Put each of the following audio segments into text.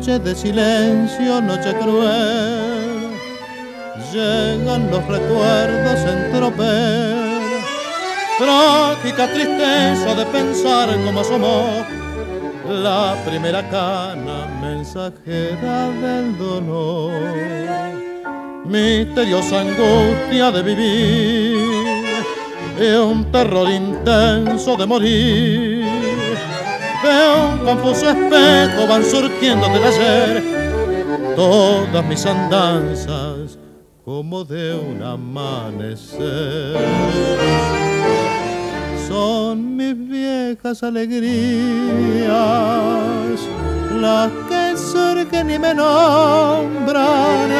Noche de silencio, noche cruel, llegan los recuerdos en tropel, trágica tristeza de pensar cómo asomó la primera cana mensajera del dolor, misteriosa angustia de vivir y un terror intenso de morir. De un confuso espejo van surgiendo del ayer todas mis andanzas como de un amanecer. Son mis viejas alegrías, las que surgen y me nombran,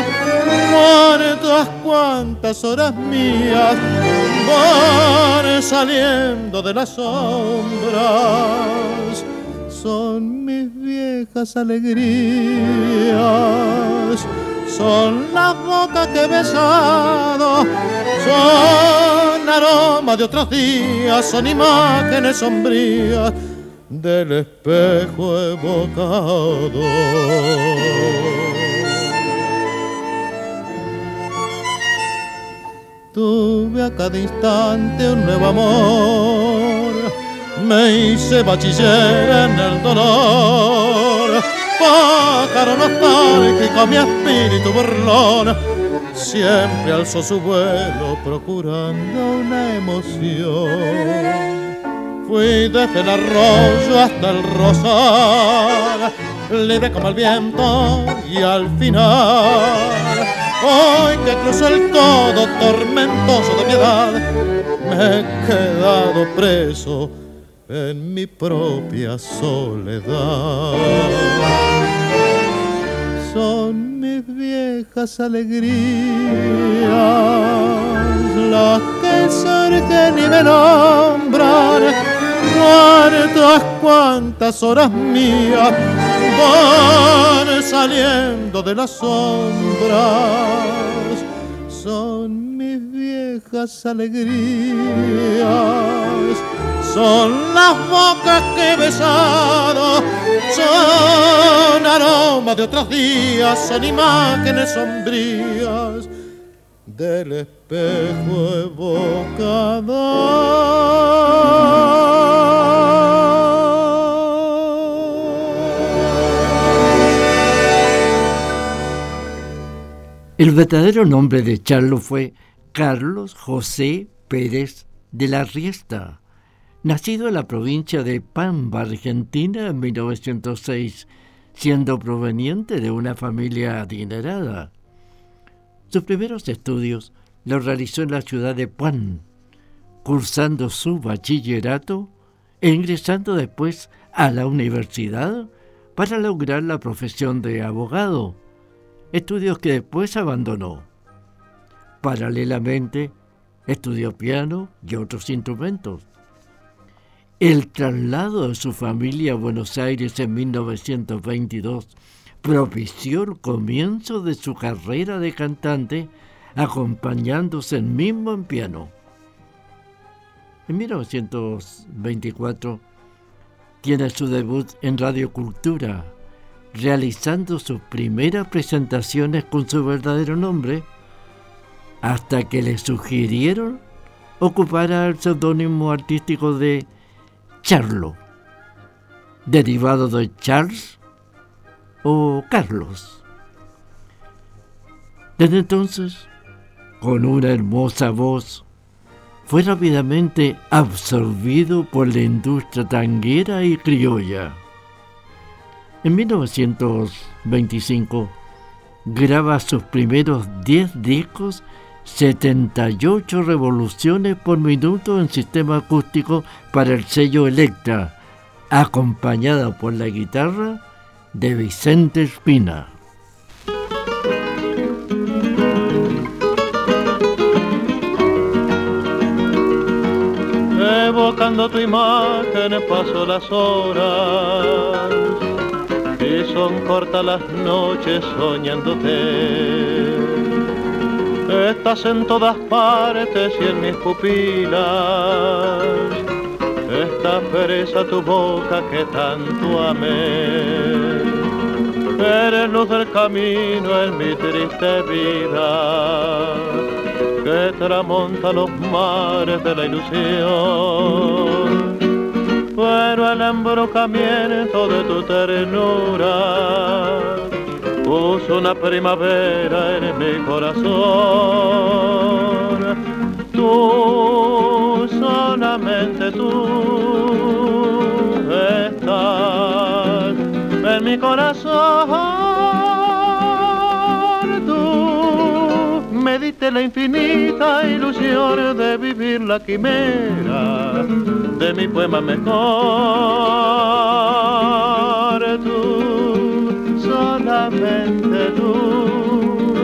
todas cuantas horas mías van saliendo de las sombras, son mis viejas alegrías, son las bocas que he besado, son aroma de otros días, son imágenes sombrías del espejo evocado. Tuve a cada instante un nuevo amor, me hice bachiller en el dolor, pájaro nostálgico mi espíritu burlón siempre alzó su vuelo procurando una emoción. Fui desde el arroyo hasta el rosal, libre como el viento y al final, hoy que cruzo el todo tormentoso de piedad, me he quedado preso en mi propia soledad. Son mis viejas alegrías, las que surgen y me nombran, cuántas, cuántas horas mías van saliendo de las sombras, son mis viejas alegrías son las bocas que he besado, son aromas de otros días, son imágenes sombrías del espejo. El verdadero nombre de Charlo fue Carlos José Pérez de la Riesta nacido en la provincia de Pampa, Argentina, en 1906, siendo proveniente de una familia adinerada. Sus primeros estudios los realizó en la ciudad de Puan, cursando su bachillerato e ingresando después a la universidad para lograr la profesión de abogado, estudios que después abandonó. Paralelamente, estudió piano y otros instrumentos. El traslado de su familia a Buenos Aires en 1922 propició el comienzo de su carrera de cantante, acompañándose el mismo en piano. En 1924 tiene su debut en Radio Cultura, realizando sus primeras presentaciones con su verdadero nombre, hasta que le sugirieron ocupar el seudónimo artístico de Charlo, derivado de Charles o Carlos. Desde entonces, con una hermosa voz, fue rápidamente absorbido por la industria tanguera y criolla. En 1925 graba sus primeros 10 discos 78 revoluciones por minuto en sistema acústico para el sello Electra, acompañada por la guitarra de Vicente Espina. Evocando tu imagen paso las horas y son cortas las noches soñándote Estás en todas partes y en mis pupilas. Esta pereza tu boca que tanto amé. Eres luz del camino en mi triste vida. Que tramonta los mares de la ilusión. Pero el embrocamiento de tu ternura puso una primavera en mi corazón. Tú, solamente tú, mi corazón. Tú me diste la infinita ilusión de vivir la quimera de mi poema mejor. Tú, solamente tú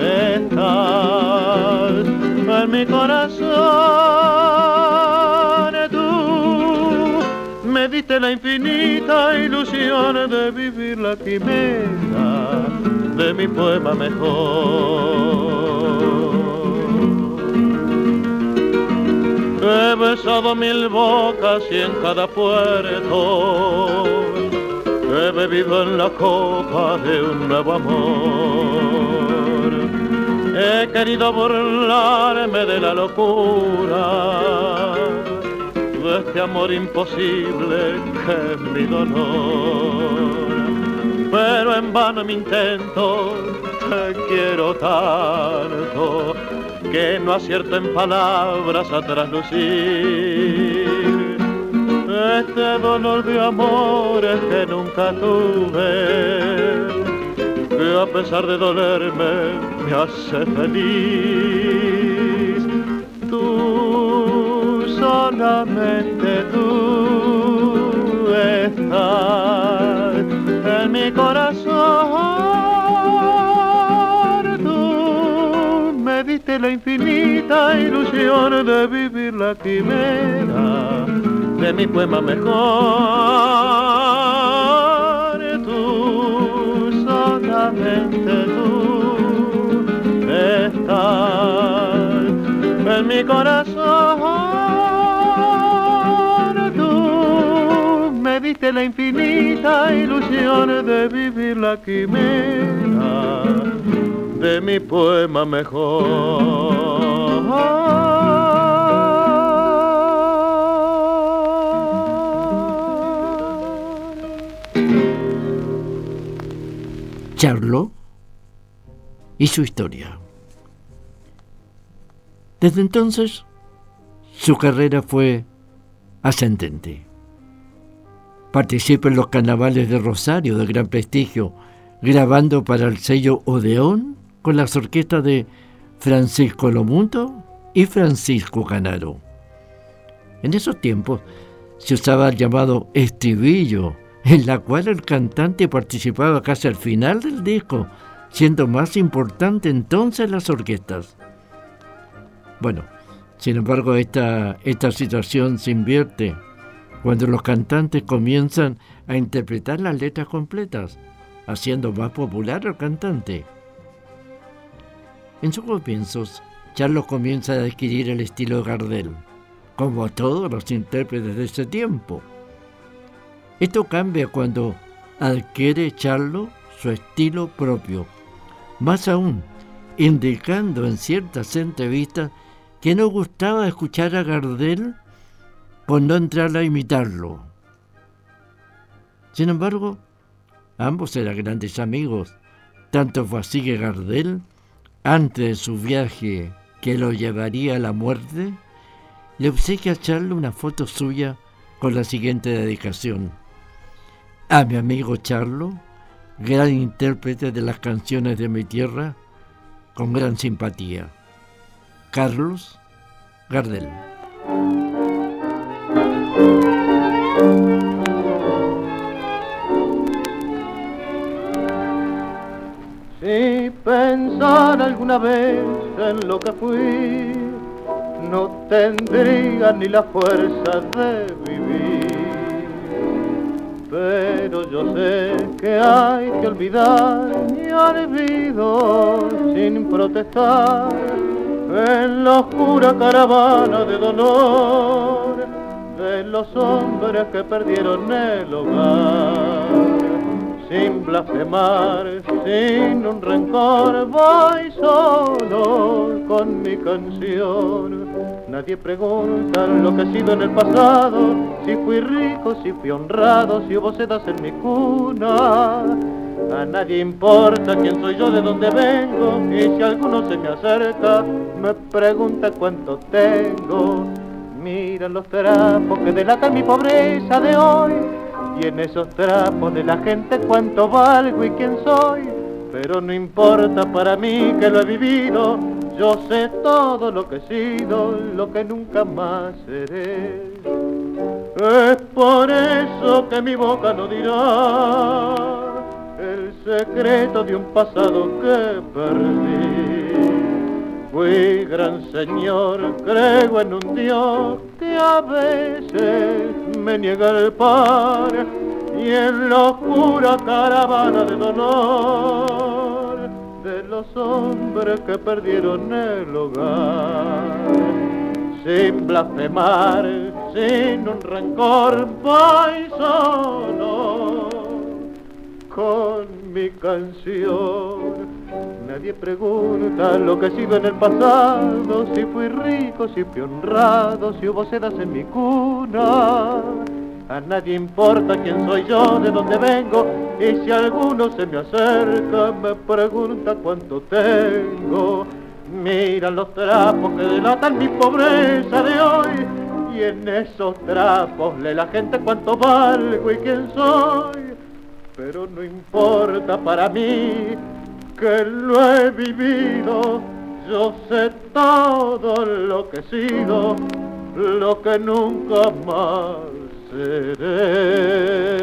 estás en mi corazón. Diste la infinita ilusión de vivir la quimera de mi poema mejor. He besado mil bocas y en cada puerto he bebido en la copa de un nuevo amor. He querido burlarme de la locura este amor imposible que es mi dolor. Pero en vano mi intento, te quiero tanto que no acierto en palabras a traslucir este dolor de amores que nunca tuve, que a pesar de dolerme me hace feliz. Solamente tú estás en mi corazón. Tú me diste la infinita ilusión de vivir la quimera de mi poema mejor. Tú, solamente tú, estás en mi corazón. Diste la infinita ilusión de vivir la quimera de mi poema mejor. Charlo y su historia. Desde entonces, su carrera fue ascendente. Participa en los carnavales de Rosario de gran prestigio, grabando para el sello Odeón con las orquestas de Francisco Lomundo y Francisco Canaro. En esos tiempos se usaba el llamado estribillo en la cual el cantante participaba casi al final del disco, siendo más importante entonces las orquestas. Bueno, sin embargo, esta, esta situación se invierte cuando los cantantes comienzan a interpretar las letras completas, haciendo más popular al cantante. En sus comienzos, Charlos comienza a adquirir el estilo de Gardel, como todos los intérpretes de ese tiempo. Esto cambia cuando adquiere Charlo su estilo propio. Más aún, indicando en ciertas entrevistas que no gustaba escuchar a Gardel por no entrar a imitarlo. Sin embargo, ambos eran grandes amigos. Tanto fue así que Gardel, antes de su viaje que lo llevaría a la muerte, le obsequia a Charlo una foto suya con la siguiente dedicación a mi amigo Charlo, gran intérprete de las canciones de mi tierra, con gran simpatía. Carlos Gardel. Pensar alguna vez en lo que fui, no tendría ni la fuerza de vivir. Pero yo sé que hay que olvidar y olvido sin protestar en la oscura caravana de dolor de los hombres que perdieron el hogar sin blasfemar, sin un rencor, voy solo con mi canción. Nadie pregunta lo que he sido en el pasado, si fui rico, si fui honrado, si hubo sedas en mi cuna. A nadie importa quién soy yo, de dónde vengo, y si alguno se me acerca, me pregunta cuánto tengo. Mira los trapos que delatan mi pobreza de hoy y en esos trapos de la gente cuánto valgo y quién soy. Pero no importa para mí que lo he vivido, yo sé todo lo que he sido, lo que nunca más seré. Es por eso que mi boca no dirá el secreto de un pasado que perdí. Fui gran señor, creo en un Dios que a veces me niega el pan y en la oscura caravana de dolor de los hombres que perdieron el hogar. Sin blasfemar, sin un rencor, voy solo con mi canción. Nadie pregunta lo que he sido en el pasado, si fui rico, si fui honrado, si hubo sedas en mi cuna. A nadie importa quién soy yo, de dónde vengo, y si alguno se me acerca, me pregunta cuánto tengo. Mira los trapos que delatan mi pobreza de hoy, y en esos trapos lee la gente cuánto valgo y quién soy. Pero no importa para mí que lo he vivido, yo sé todo lo que he sido, lo que nunca más seré.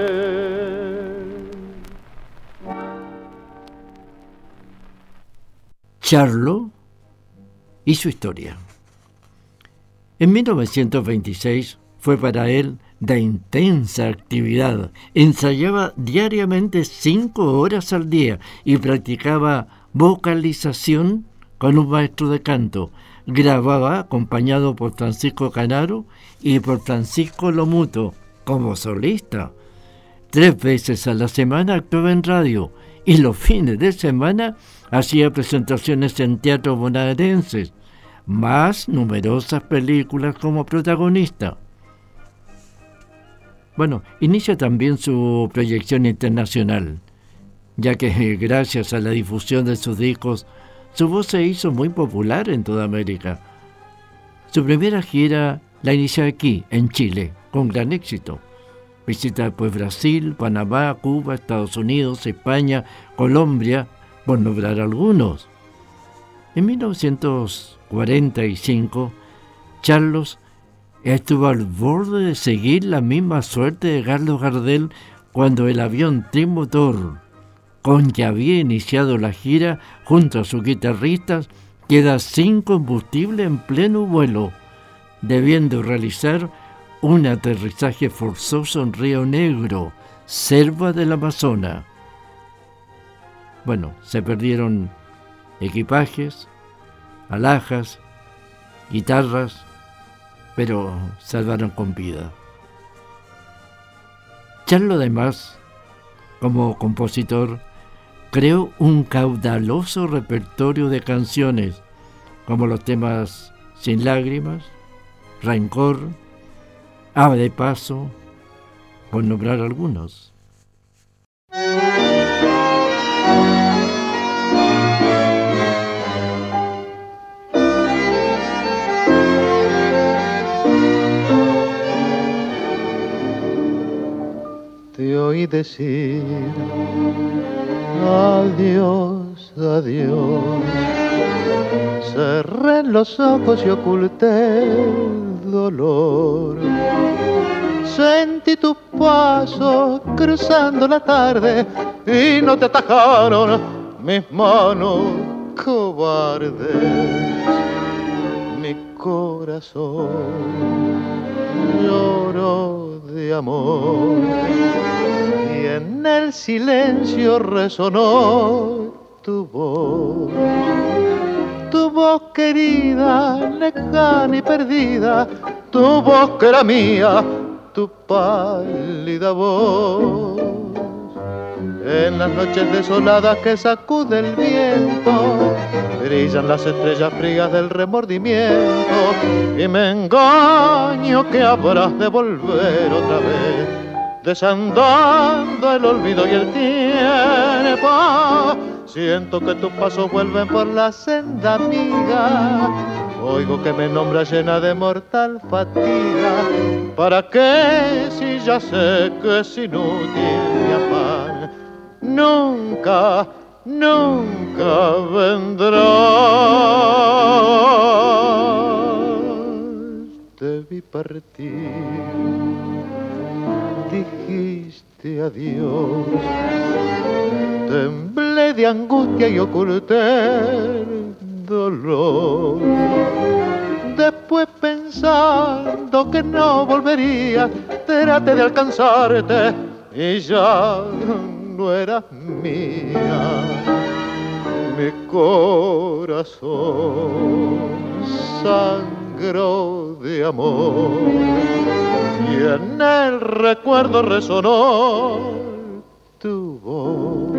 Charlo y su historia. En 1926 fue para él de intensa actividad. Ensayaba diariamente cinco horas al día y practicaba vocalización con un maestro de canto. Grababa acompañado por Francisco Canaro y por Francisco Lomuto como solista. Tres veces a la semana actuaba en radio y los fines de semana hacía presentaciones en teatros bonaerenses, más numerosas películas como protagonista. Bueno, inicia también su proyección internacional, ya que gracias a la difusión de sus discos, su voz se hizo muy popular en toda América. Su primera gira la inicia aquí, en Chile, con gran éxito. Visita pues Brasil, Panamá, Cuba, Estados Unidos, España, Colombia, por nombrar algunos. En 1945, Charlos estuvo al borde de seguir la misma suerte de Carlos Gardel cuando el avión trimotor, con que había iniciado la gira junto a sus guitarristas, queda sin combustible en pleno vuelo, debiendo realizar un aterrizaje forzoso en Río Negro, selva del Amazonas. Bueno, se perdieron equipajes, alhajas, guitarras, pero salvaron con vida. Charlo además, como compositor, creó un caudaloso repertorio de canciones, como los temas Sin lágrimas, Rencor, Ave de Paso, por nombrar algunos. Oí decir adiós, adiós Cerré los ojos y oculté el dolor. Sentí tu paso cruzando la tarde y no te atajaron mis manos cobardes. Mi corazón lloró de amor en el silencio resonó tu voz tu voz querida, lejana y perdida, tu voz que era mía, tu pálida voz. En las noches desoladas que sacude el viento, brillan las estrellas frías del remordimiento y me engaño que habrás de volver otra vez, desandando el olvido y el tiempo Siento que tus pasos vuelven por la senda amiga. Oigo que me nombra llena de mortal fatiga. ¿Para qué si ya sé que es inútil mi afán? Nunca, nunca vendrás. Te vi partir, dijiste adiós temblé de angustia y oculté el dolor. Después pensando que no volvería, traté de alcanzarte y ya no eras mía. Mi corazón sangró de amor. Y en el recuerdo resonó tu voz,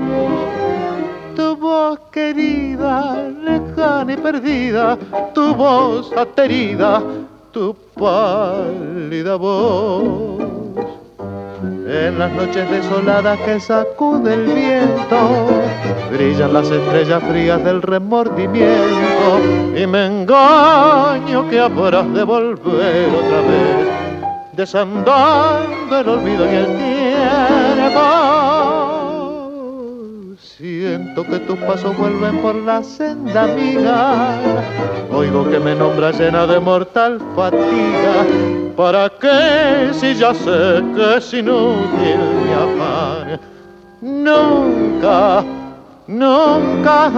tu voz querida, lejana y perdida, tu voz aterida, tu pálida voz. En las noches desoladas que sacude el viento, brillan las estrellas frías del remordimiento y me engaño que habrás de volver otra vez, desandando el olvido y el tiempo Siento que tus pasos vuelven por la senda amiga. Oigo que me nombras llena de mortal fatiga. ¿Para qué si ya sé que es inútil mi afán? Nunca, nunca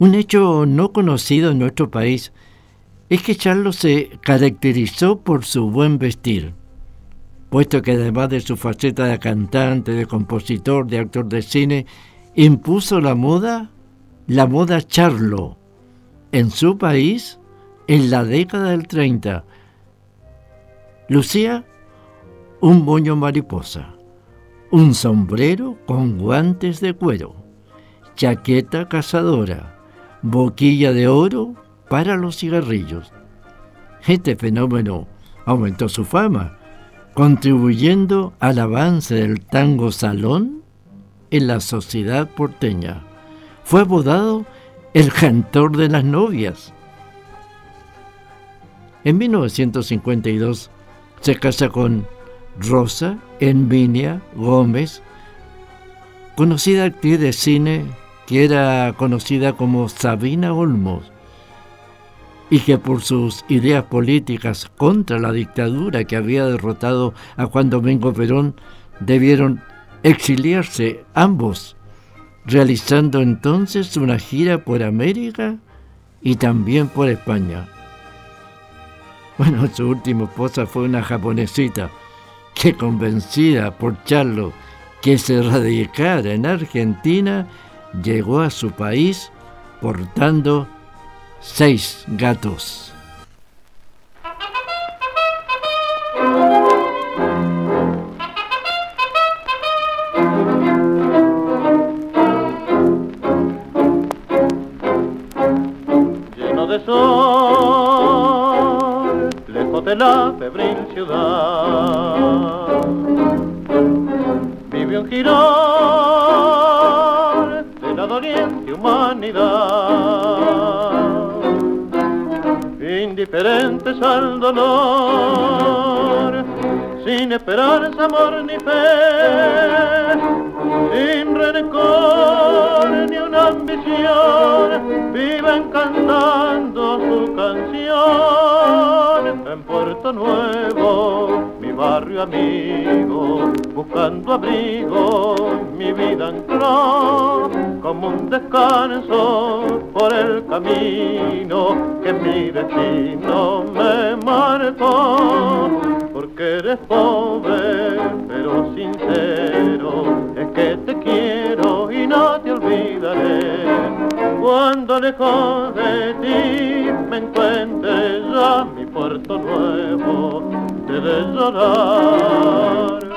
Un hecho no conocido en nuestro país es que Charlos se caracterizó por su buen vestir, puesto que además de su faceta de cantante, de compositor, de actor de cine, impuso la moda, la moda charlo, en su país en la década del 30. Lucía un moño mariposa, un sombrero con guantes de cuero, chaqueta cazadora, boquilla de oro para los cigarrillos. Este fenómeno aumentó su fama, contribuyendo al avance del tango salón en la sociedad porteña. Fue abodado el cantor de las novias. En 1952 se casa con Rosa Envinia Gómez, conocida actriz de cine que era conocida como Sabina Olmos y que por sus ideas políticas contra la dictadura que había derrotado a Juan Domingo Perón debieron exiliarse ambos, realizando entonces una gira por América y también por España. Bueno, su última esposa fue una japonesita que convencida por Charlo que se radicara en Argentina, llegó a su país portando seis gatos. Lleno de sol, lejos de la febril ciudad, vive un girón destino me marcó. Porque eres pobre pero sincero, es que te quiero y no te olvidaré. Cuando lejos de ti me encuentre ya mi puerto nuevo, debes llorar.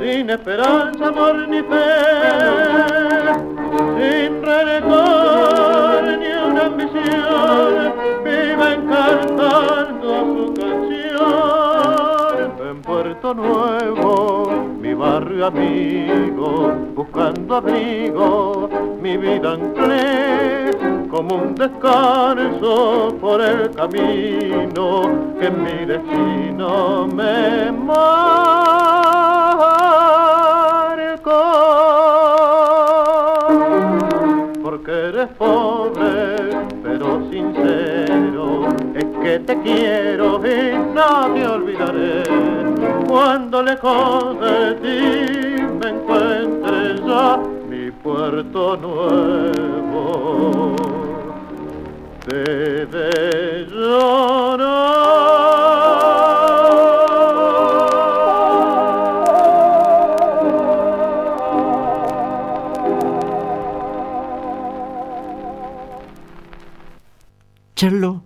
Sin esperanza, amor ni fe, sin rencor ni una ambición, viven cantando su Puerto Nuevo, mi barrio amigo, buscando abrigo, mi vida anclé como un descanso por el camino que mi destino me marcó. Porque eres pobre, pero sincero, es que te quiero y no te olvidaré cuando lejos de ti me encuentre ya mi puerto nuevo. Charlo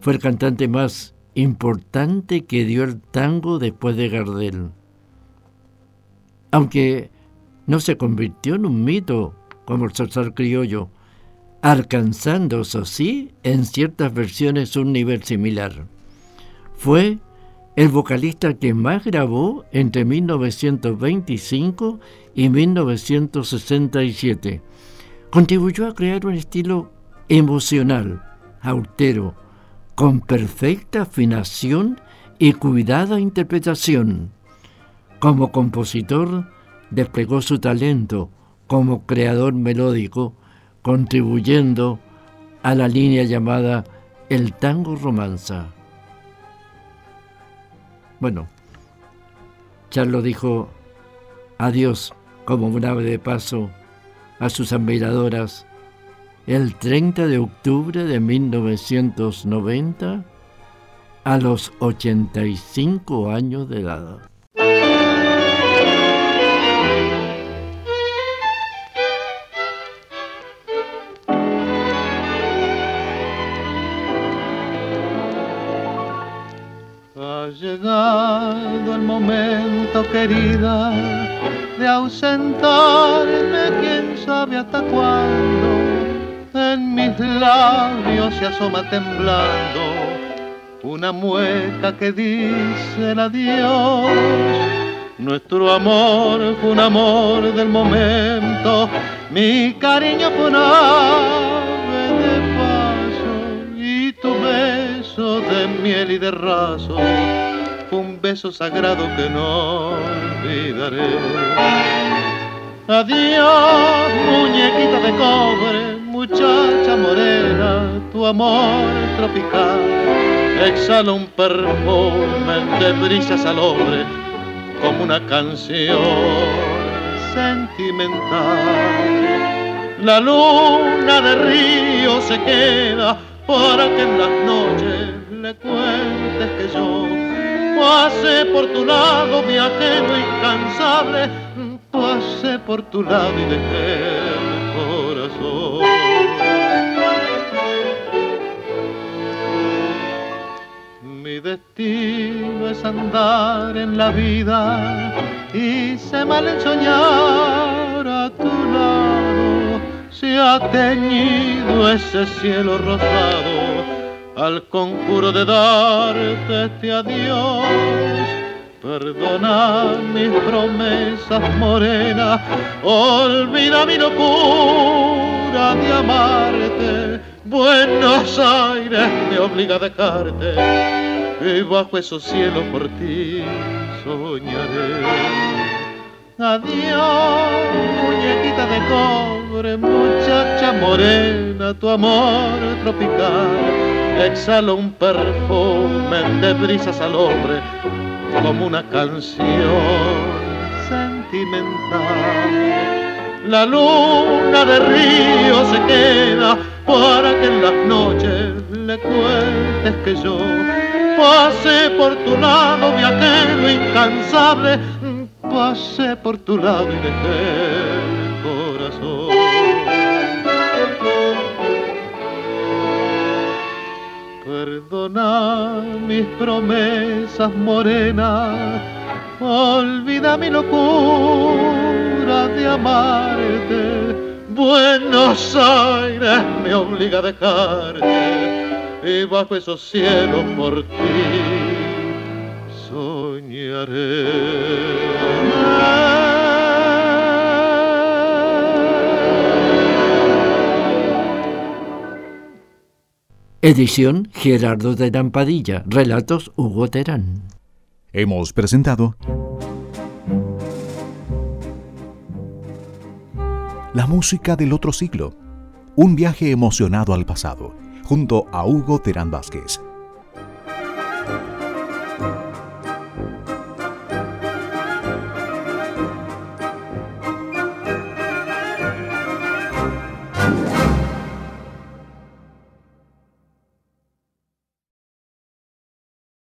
fue el cantante más importante que dio el tango después de Gardel. Aunque no se convirtió en un mito como el salsar criollo, alcanzando, eso sí, en ciertas versiones un nivel similar. Fue el vocalista que más grabó entre 1925 y 1967. Contribuyó a crear un estilo emocional, austero, con perfecta afinación y cuidada interpretación. Como compositor, desplegó su talento como creador melódico, contribuyendo a la línea llamada el tango romanza. Bueno, Charlo dijo adiós como un ave de paso a sus admiradoras el 30 de octubre de 1990 a los 85 años de edad. Llegado el momento, querida, de ausentarme, quién sabe hasta cuándo en mis labios se asoma temblando una mueca que dice el adiós. Nuestro amor fue un amor del momento, mi cariño fue un ave de paso y tu beso de miel y de raso fue un beso sagrado que no olvidaré. Adiós, muñequita de cobre, muchacha morena, tu amor tropical exhala un perfume de brisas al hombre como una canción sentimental. La luna de río se queda para que en las noches le cuentes que yo Pase por tu lado, viajero incansable, pase por tu lado y dejé el corazón. Mi destino es andar en la vida y se mal ensoñar a tu lado. Se ha teñido ese cielo rosado al conjuro de darte este adiós. Perdona mis promesas morenas, olvida mi locura de amarte. Buenos Aires me obliga a dejarte y bajo esos cielos por ti soñaré. Adiós, muñequita de cobre, muchacha morena, tu amor tropical exhala un perfume de brisas al hombre como una canción sentimental. La luna de río se queda para que en las noches le cuentes que yo pasé por tu lado, viajero incansable, pasé por tu lado y dejé Perdona mis promesas morenas, olvida mi locura de amarte. Buenos Aires me obliga a dejarte y bajo esos cielos por ti soñaré. Edición Gerardo de Dampadilla. Relatos Hugo Terán. Hemos presentado La música del otro siglo. Un viaje emocionado al pasado, junto a Hugo Terán Vázquez